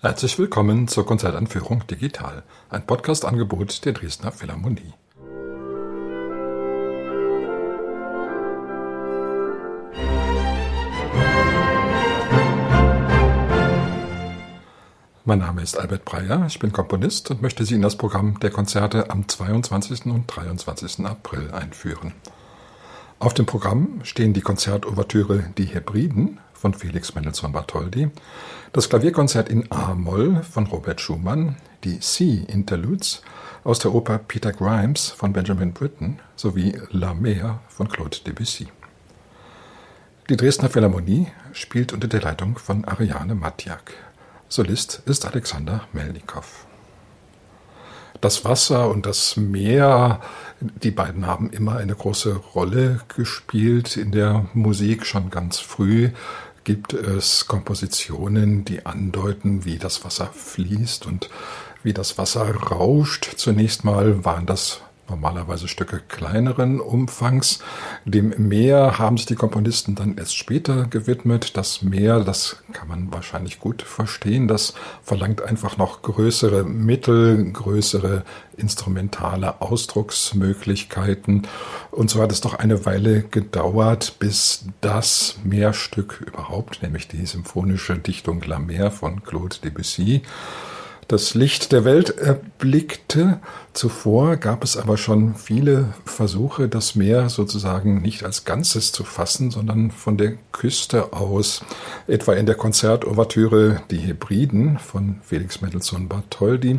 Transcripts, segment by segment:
Herzlich willkommen zur Konzertanführung Digital, ein Podcast-Angebot der Dresdner Philharmonie. Mein Name ist Albert Breyer, ich bin Komponist und möchte Sie in das Programm der Konzerte am 22. und 23. April einführen. Auf dem Programm stehen die Konzertouvertüre Die Hebriden von Felix Mendelssohn Bartholdy, das Klavierkonzert in A-Moll von Robert Schumann, die C-Interludes aus der Oper Peter Grimes von Benjamin Britten sowie La Mer von Claude Debussy. Die Dresdner Philharmonie spielt unter der Leitung von Ariane Matjak. Solist ist Alexander Melnikow. Das Wasser und das Meer, die beiden haben immer eine große Rolle gespielt in der Musik schon ganz früh gibt es Kompositionen, die andeuten, wie das Wasser fließt und wie das Wasser rauscht. Zunächst mal waren das normalerweise Stücke kleineren Umfangs. Dem Meer haben sich die Komponisten dann erst später gewidmet. Das Meer, das kann man wahrscheinlich gut verstehen, das verlangt einfach noch größere Mittel, größere instrumentale Ausdrucksmöglichkeiten. Und so hat es doch eine Weile gedauert, bis das Meerstück überhaupt, nämlich die symphonische Dichtung La Mer von Claude Debussy, das Licht der Welt erblickte. Zuvor gab es aber schon viele Versuche, das Meer sozusagen nicht als Ganzes zu fassen, sondern von der Küste aus, etwa in der Konzertouvertüre Die Hebriden von Felix Mendelssohn Bartholdy.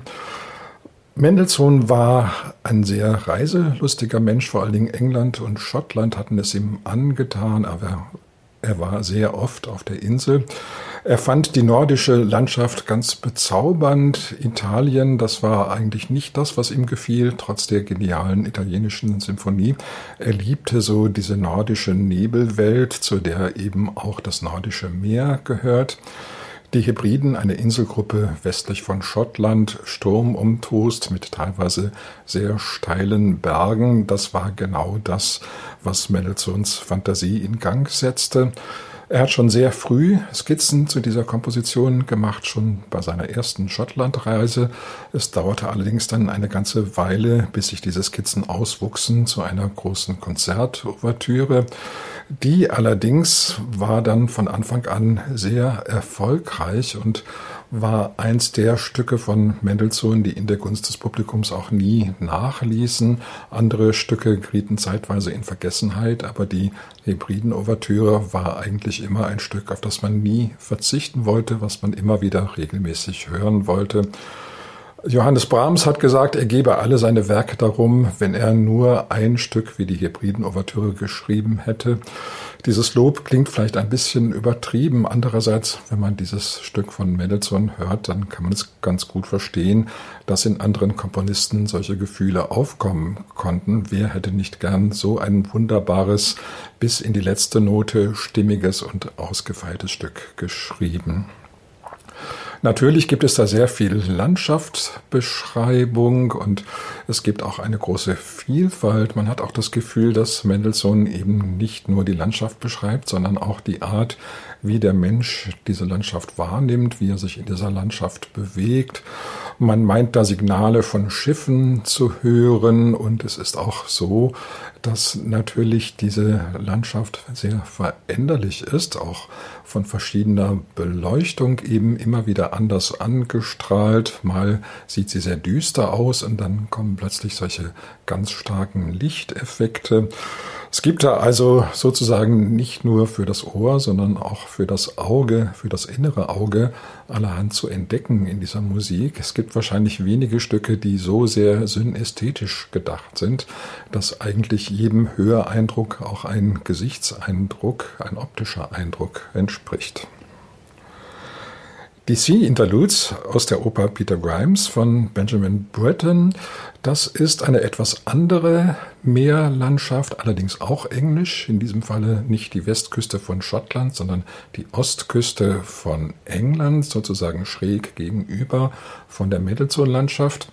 Mendelssohn war ein sehr reiselustiger Mensch, vor allen Dingen England und Schottland hatten es ihm angetan, aber er war sehr oft auf der Insel. Er fand die nordische Landschaft ganz bezaubernd. Italien, das war eigentlich nicht das, was ihm gefiel, trotz der genialen italienischen Symphonie. Er liebte so diese nordische Nebelwelt, zu der eben auch das nordische Meer gehört. Die Hebriden, eine Inselgruppe westlich von Schottland, sturmumtost mit teilweise sehr steilen Bergen, das war genau das, was Mendelssohns Fantasie in Gang setzte. Er hat schon sehr früh Skizzen zu dieser Komposition gemacht, schon bei seiner ersten Schottlandreise. Es dauerte allerdings dann eine ganze Weile, bis sich diese Skizzen auswuchsen zu einer großen Konzertouvertüre. Die allerdings war dann von Anfang an sehr erfolgreich und war eins der Stücke von Mendelssohn, die in der Gunst des Publikums auch nie nachließen. Andere Stücke gerieten zeitweise in Vergessenheit, aber die Hebriden-Ouvertüre war eigentlich immer ein Stück, auf das man nie verzichten wollte, was man immer wieder regelmäßig hören wollte. Johannes Brahms hat gesagt, er gebe alle seine Werke darum, wenn er nur ein Stück wie die Hebriden-Ouvertüre geschrieben hätte. Dieses Lob klingt vielleicht ein bisschen übertrieben. Andererseits, wenn man dieses Stück von Mendelssohn hört, dann kann man es ganz gut verstehen, dass in anderen Komponisten solche Gefühle aufkommen konnten. Wer hätte nicht gern so ein wunderbares, bis in die letzte Note stimmiges und ausgefeiltes Stück geschrieben? Natürlich gibt es da sehr viel Landschaftsbeschreibung und es gibt auch eine große Vielfalt. Man hat auch das Gefühl, dass Mendelssohn eben nicht nur die Landschaft beschreibt, sondern auch die Art, wie der Mensch diese Landschaft wahrnimmt, wie er sich in dieser Landschaft bewegt. Man meint da Signale von Schiffen zu hören und es ist auch so, dass natürlich diese Landschaft sehr veränderlich ist, auch von verschiedener Beleuchtung eben immer wieder anders angestrahlt. Mal sieht sie sehr düster aus und dann kommen plötzlich solche ganz starken Lichteffekte. Es gibt da also sozusagen nicht nur für das Ohr, sondern auch für das Auge, für das innere Auge allerhand zu entdecken in dieser Musik. Es gibt wahrscheinlich wenige Stücke, die so sehr synästhetisch gedacht sind, dass eigentlich jedem Höreindruck auch ein Gesichtseindruck, ein optischer Eindruck entspricht. Die Sea Interludes aus der Oper Peter Grimes von Benjamin Britten, das ist eine etwas andere Meerlandschaft, allerdings auch englisch, in diesem Falle nicht die Westküste von Schottland, sondern die Ostküste von England, sozusagen schräg gegenüber von der Mendelssohn-Landschaft.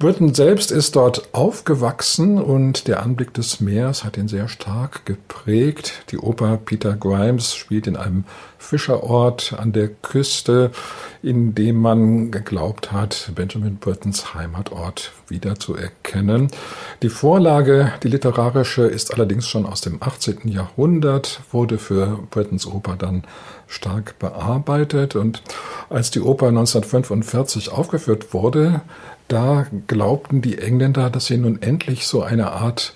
Burton selbst ist dort aufgewachsen und der Anblick des Meers hat ihn sehr stark geprägt. Die Oper Peter Grimes spielt in einem Fischerort an der Küste, in dem man geglaubt hat, Benjamin Burtons Heimatort wiederzuerkennen. Die Vorlage, die literarische, ist allerdings schon aus dem 18. Jahrhundert, wurde für Burtons Oper dann stark bearbeitet und als die Oper 1945 aufgeführt wurde, da glaubten die Engländer, dass sie nun endlich so eine Art,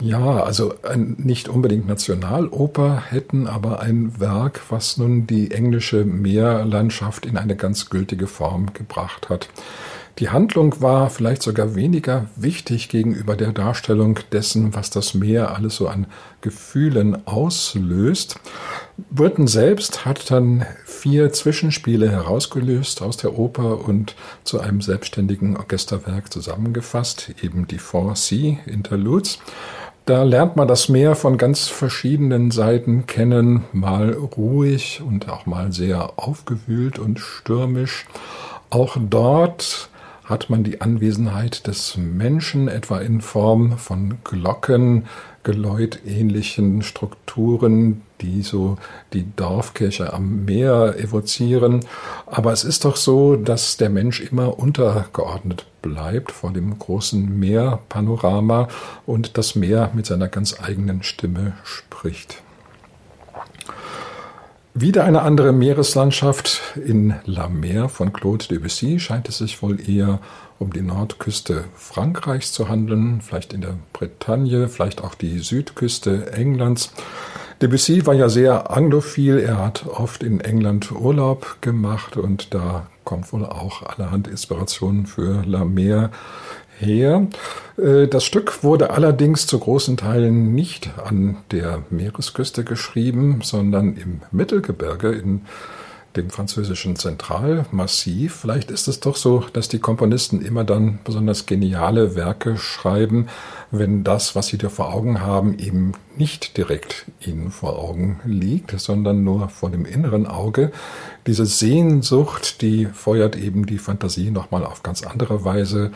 ja, also ein, nicht unbedingt Nationaloper hätten, aber ein Werk, was nun die englische Meerlandschaft in eine ganz gültige Form gebracht hat. Die Handlung war vielleicht sogar weniger wichtig gegenüber der Darstellung dessen, was das Meer alles so an Gefühlen auslöst. Burton selbst hat dann vier Zwischenspiele herausgelöst aus der Oper und zu einem selbstständigen Orchesterwerk zusammengefasst, eben die Four Sea Interludes. Da lernt man das Meer von ganz verschiedenen Seiten kennen, mal ruhig und auch mal sehr aufgewühlt und stürmisch. Auch dort hat man die Anwesenheit des Menschen, etwa in Form von Glocken, Geläut-ähnlichen Strukturen, die so die Dorfkirche am Meer evozieren. Aber es ist doch so, dass der Mensch immer untergeordnet bleibt vor dem großen Meerpanorama und das Meer mit seiner ganz eigenen Stimme spricht. Wieder eine andere Meereslandschaft in La Mer von Claude Debussy. Scheint es sich wohl eher um die Nordküste Frankreichs zu handeln, vielleicht in der Bretagne, vielleicht auch die Südküste Englands. Debussy war ja sehr anglophil, er hat oft in England Urlaub gemacht und da kommt wohl auch allerhand Inspiration für La Mer her. Äh, das Stück wurde allerdings zu großen Teilen nicht an der Meeresküste geschrieben, sondern im Mittelgebirge in dem französischen Zentralmassiv. Vielleicht ist es doch so, dass die Komponisten immer dann besonders geniale Werke schreiben, wenn das, was sie da vor Augen haben, eben nicht direkt ihnen vor Augen liegt, sondern nur vor dem inneren Auge. Diese Sehnsucht, die feuert eben die Fantasie nochmal auf ganz andere Weise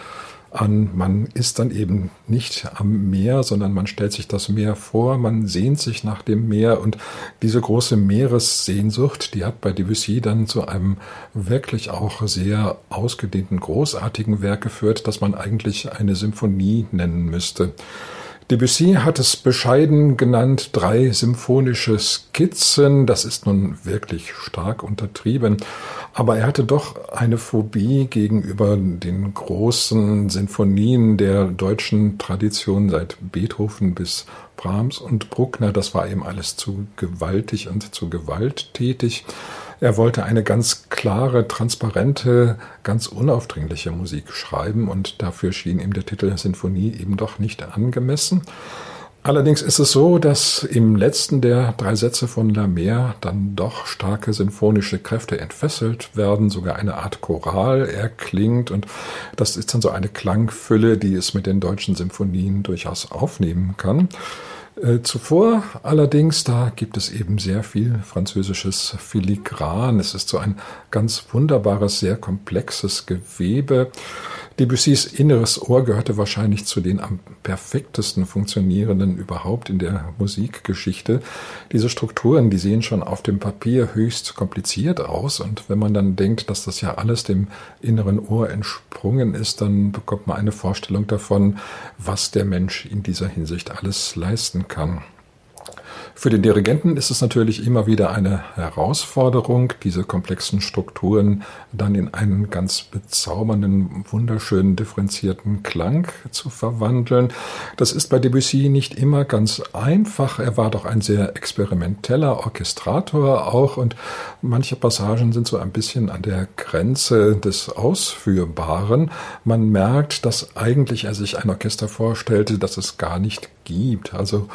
an. Man ist dann eben nicht am Meer, sondern man stellt sich das Meer vor, man sehnt sich nach dem Meer und diese große Meeressehnsucht, die hat bei Debussy dann zu einem wirklich auch sehr ausgedehnten, großartigen Werk geführt, das man eigentlich eine Symphonie nennen müsste. Debussy hat es bescheiden genannt, drei symphonische Skizzen. Das ist nun wirklich stark untertrieben. Aber er hatte doch eine Phobie gegenüber den großen Sinfonien der deutschen Tradition seit Beethoven bis Brahms und Bruckner. Das war ihm alles zu gewaltig und zu gewalttätig. Er wollte eine ganz klare, transparente, ganz unaufdringliche Musik schreiben und dafür schien ihm der Titel Sinfonie eben doch nicht angemessen. Allerdings ist es so, dass im letzten der drei Sätze von La Mer dann doch starke sinfonische Kräfte entfesselt werden, sogar eine Art Choral erklingt und das ist dann so eine Klangfülle, die es mit den deutschen Symphonien durchaus aufnehmen kann. Äh, zuvor allerdings, da gibt es eben sehr viel französisches Filigran. Es ist so ein ganz wunderbares, sehr komplexes Gewebe. Debussys inneres Ohr gehörte wahrscheinlich zu den am perfektesten funktionierenden überhaupt in der Musikgeschichte. Diese Strukturen, die sehen schon auf dem Papier höchst kompliziert aus und wenn man dann denkt, dass das ja alles dem inneren Ohr entsprungen ist, dann bekommt man eine Vorstellung davon, was der Mensch in dieser Hinsicht alles leisten kann. Für den Dirigenten ist es natürlich immer wieder eine Herausforderung, diese komplexen Strukturen dann in einen ganz bezaubernden, wunderschönen, differenzierten Klang zu verwandeln. Das ist bei Debussy nicht immer ganz einfach. Er war doch ein sehr experimenteller Orchestrator auch und manche Passagen sind so ein bisschen an der Grenze des Ausführbaren. Man merkt, dass eigentlich er sich ein Orchester vorstellte, das es gar nicht gibt. Also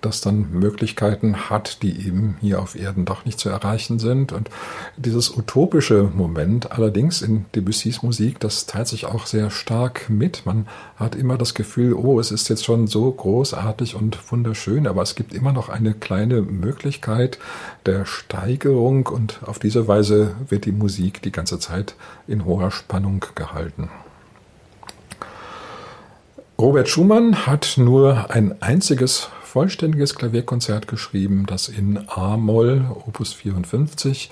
das dann Möglichkeiten hat, die eben hier auf Erden doch nicht zu erreichen sind. Und dieses utopische Moment allerdings in Debussys Musik, das teilt sich auch sehr stark mit. Man hat immer das Gefühl, oh, es ist jetzt schon so großartig und wunderschön, aber es gibt immer noch eine kleine Möglichkeit der Steigerung und auf diese Weise wird die Musik die ganze Zeit in hoher Spannung gehalten. Robert Schumann hat nur ein einziges vollständiges Klavierkonzert geschrieben, das in A-Moll, Opus 54,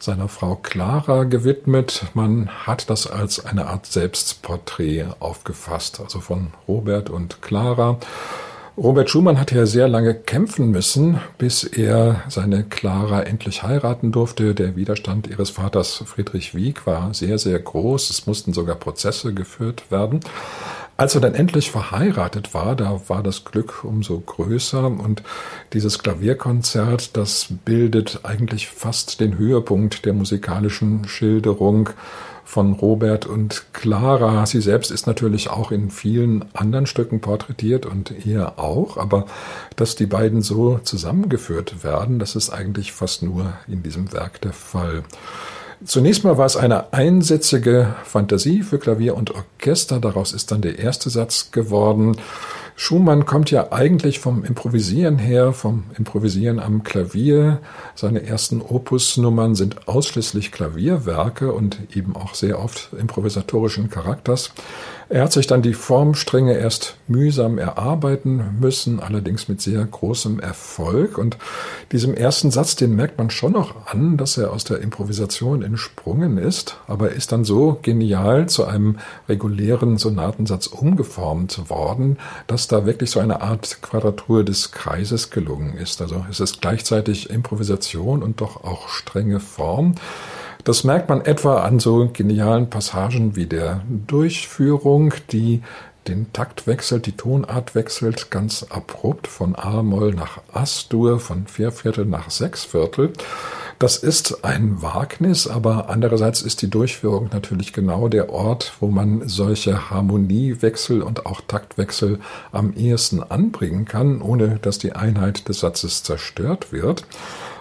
seiner Frau Clara gewidmet. Man hat das als eine Art Selbstporträt aufgefasst, also von Robert und Clara. Robert Schumann hat ja sehr lange kämpfen müssen, bis er seine Clara endlich heiraten durfte. Der Widerstand ihres Vaters Friedrich Wieck war sehr, sehr groß. Es mussten sogar Prozesse geführt werden. Als er dann endlich verheiratet war, da war das Glück umso größer und dieses Klavierkonzert, das bildet eigentlich fast den Höhepunkt der musikalischen Schilderung von Robert und Clara. Sie selbst ist natürlich auch in vielen anderen Stücken porträtiert und er auch, aber dass die beiden so zusammengeführt werden, das ist eigentlich fast nur in diesem Werk der Fall. Zunächst mal war es eine einsätzige Fantasie für Klavier und Orchester. Daraus ist dann der erste Satz geworden. Schumann kommt ja eigentlich vom Improvisieren her, vom Improvisieren am Klavier. Seine ersten Opusnummern sind ausschließlich Klavierwerke und eben auch sehr oft improvisatorischen Charakters. Er hat sich dann die Formstränge erst mühsam erarbeiten müssen, allerdings mit sehr großem Erfolg. Und diesem ersten Satz, den merkt man schon noch an, dass er aus der Improvisation entsprungen ist, aber ist dann so genial zu einem regulären Sonatensatz umgeformt worden, dass da wirklich so eine Art Quadratur des Kreises gelungen ist. Also es ist gleichzeitig Improvisation und doch auch strenge Form. Das merkt man etwa an so genialen Passagen wie der Durchführung, die den Takt wechselt, die Tonart wechselt ganz abrupt von A-Moll nach As-Dur, von Vierviertel nach Sechsviertel. Das ist ein Wagnis, aber andererseits ist die Durchführung natürlich genau der Ort, wo man solche Harmoniewechsel und auch Taktwechsel am ehesten anbringen kann, ohne dass die Einheit des Satzes zerstört wird.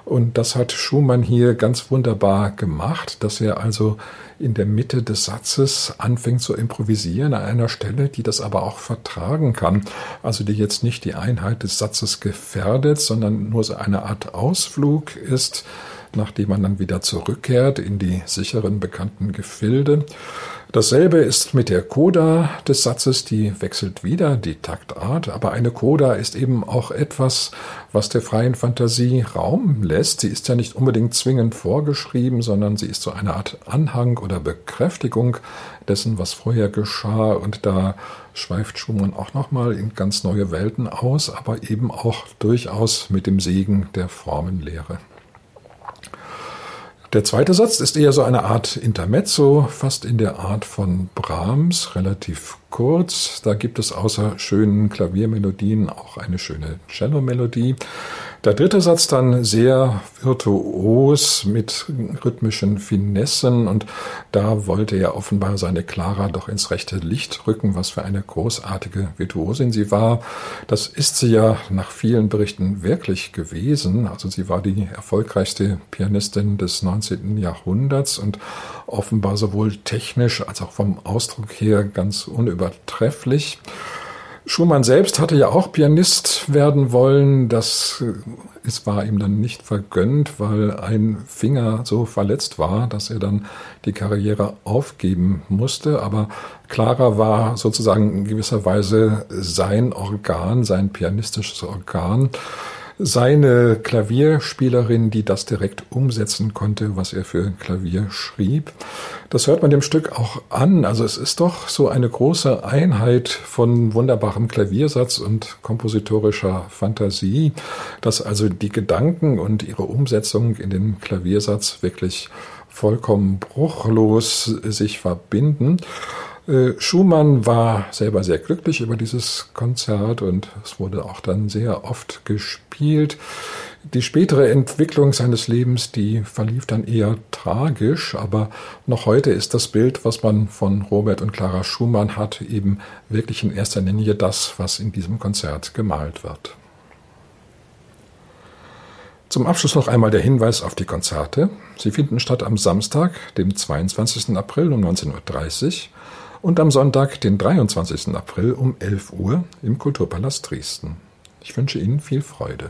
Und das hat Schumann hier ganz wunderbar gemacht, dass er also in der Mitte des Satzes anfängt zu improvisieren an einer Stelle, die das aber auch vertragen kann. Also die jetzt nicht die Einheit des Satzes gefährdet, sondern nur so eine Art Ausflug ist, nachdem man dann wieder zurückkehrt in die sicheren bekannten Gefilde. Dasselbe ist mit der Coda des Satzes, die wechselt wieder die Taktart, aber eine Coda ist eben auch etwas, was der freien Fantasie Raum lässt. Sie ist ja nicht unbedingt zwingend vorgeschrieben, sondern sie ist so eine Art Anhang oder Bekräftigung dessen, was vorher geschah und da schweift Schumann auch nochmal in ganz neue Welten aus, aber eben auch durchaus mit dem Segen der Formenlehre. Der zweite Satz ist eher so eine Art Intermezzo, fast in der Art von Brahms, relativ kurz. Da gibt es außer schönen Klaviermelodien auch eine schöne Cello-Melodie. Der dritte Satz dann sehr virtuos mit rhythmischen Finessen und da wollte er offenbar seine Clara doch ins rechte Licht rücken, was für eine großartige Virtuosin sie war. Das ist sie ja nach vielen Berichten wirklich gewesen. Also sie war die erfolgreichste Pianistin des 19. Jahrhunderts und offenbar sowohl technisch als auch vom Ausdruck her ganz unübertrefflich. Schumann selbst hatte ja auch Pianist werden wollen. Das es war ihm dann nicht vergönnt, weil ein Finger so verletzt war, dass er dann die Karriere aufgeben musste. Aber Clara war sozusagen in gewisser Weise sein Organ, sein pianistisches Organ seine Klavierspielerin, die das direkt umsetzen konnte, was er für Klavier schrieb. Das hört man dem Stück auch an. Also es ist doch so eine große Einheit von wunderbarem Klaviersatz und kompositorischer Fantasie, dass also die Gedanken und ihre Umsetzung in den Klaviersatz wirklich vollkommen bruchlos sich verbinden. Äh, Schumann war selber sehr glücklich über dieses Konzert und es wurde auch dann sehr oft gespielt. Die spätere Entwicklung seines Lebens, die verlief dann eher tragisch, aber noch heute ist das Bild, was man von Robert und Clara Schumann hat, eben wirklich in erster Linie das, was in diesem Konzert gemalt wird. Zum Abschluss noch einmal der Hinweis auf die Konzerte. Sie finden statt am Samstag, dem 22. April um 19.30 Uhr und am Sonntag, den 23. April um 11 Uhr im Kulturpalast Dresden. Ich wünsche Ihnen viel Freude.